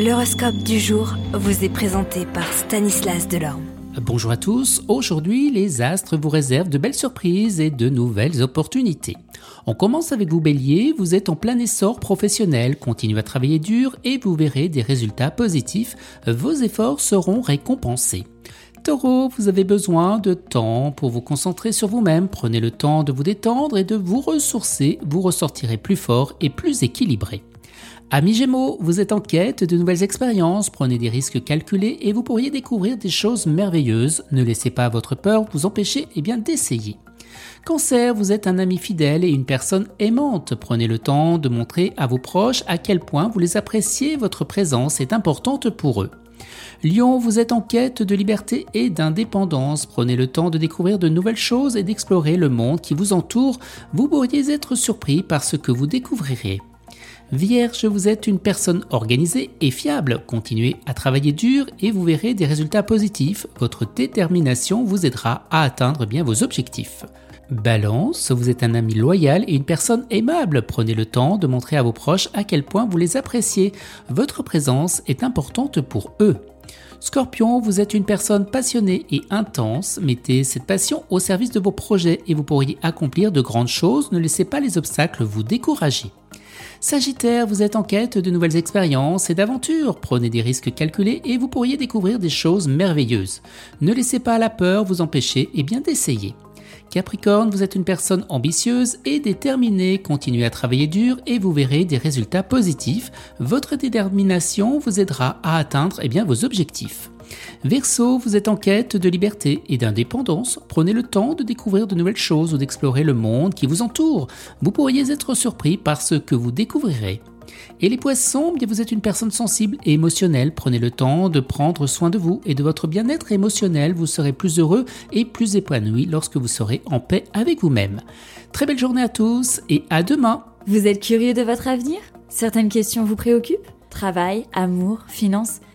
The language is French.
L'horoscope du jour vous est présenté par Stanislas Delorme. Bonjour à tous, aujourd'hui les astres vous réservent de belles surprises et de nouvelles opportunités. On commence avec vous bélier, vous êtes en plein essor professionnel, continuez à travailler dur et vous verrez des résultats positifs, vos efforts seront récompensés. Taureau, vous avez besoin de temps pour vous concentrer sur vous-même, prenez le temps de vous détendre et de vous ressourcer, vous ressortirez plus fort et plus équilibré. Amis Gémeaux, vous êtes en quête de nouvelles expériences, prenez des risques calculés et vous pourriez découvrir des choses merveilleuses. Ne laissez pas votre peur vous empêcher eh d'essayer. Cancer, vous êtes un ami fidèle et une personne aimante. Prenez le temps de montrer à vos proches à quel point vous les appréciez, votre présence est importante pour eux. Lion, vous êtes en quête de liberté et d'indépendance. Prenez le temps de découvrir de nouvelles choses et d'explorer le monde qui vous entoure. Vous pourriez être surpris par ce que vous découvrirez. Vierge, vous êtes une personne organisée et fiable. Continuez à travailler dur et vous verrez des résultats positifs. Votre détermination vous aidera à atteindre bien vos objectifs. Balance, vous êtes un ami loyal et une personne aimable. Prenez le temps de montrer à vos proches à quel point vous les appréciez. Votre présence est importante pour eux. Scorpion, vous êtes une personne passionnée et intense. Mettez cette passion au service de vos projets et vous pourriez accomplir de grandes choses. Ne laissez pas les obstacles vous décourager. Sagittaire, vous êtes en quête de nouvelles expériences et d'aventures. Prenez des risques calculés et vous pourriez découvrir des choses merveilleuses. Ne laissez pas la peur vous empêcher et bien d'essayer. Capricorne, vous êtes une personne ambitieuse et déterminée. Continuez à travailler dur et vous verrez des résultats positifs. Votre détermination vous aidera à atteindre eh vos objectifs. Verseau, vous êtes en quête de liberté et d'indépendance. Prenez le temps de découvrir de nouvelles choses ou d'explorer le monde qui vous entoure. Vous pourriez être surpris par ce que vous découvrirez. Et les poissons, bien vous êtes une personne sensible et émotionnelle. Prenez le temps de prendre soin de vous et de votre bien-être émotionnel. Vous serez plus heureux et plus épanoui lorsque vous serez en paix avec vous-même. Très belle journée à tous et à demain. Vous êtes curieux de votre avenir? Certaines questions vous préoccupent? Travail, amour, finances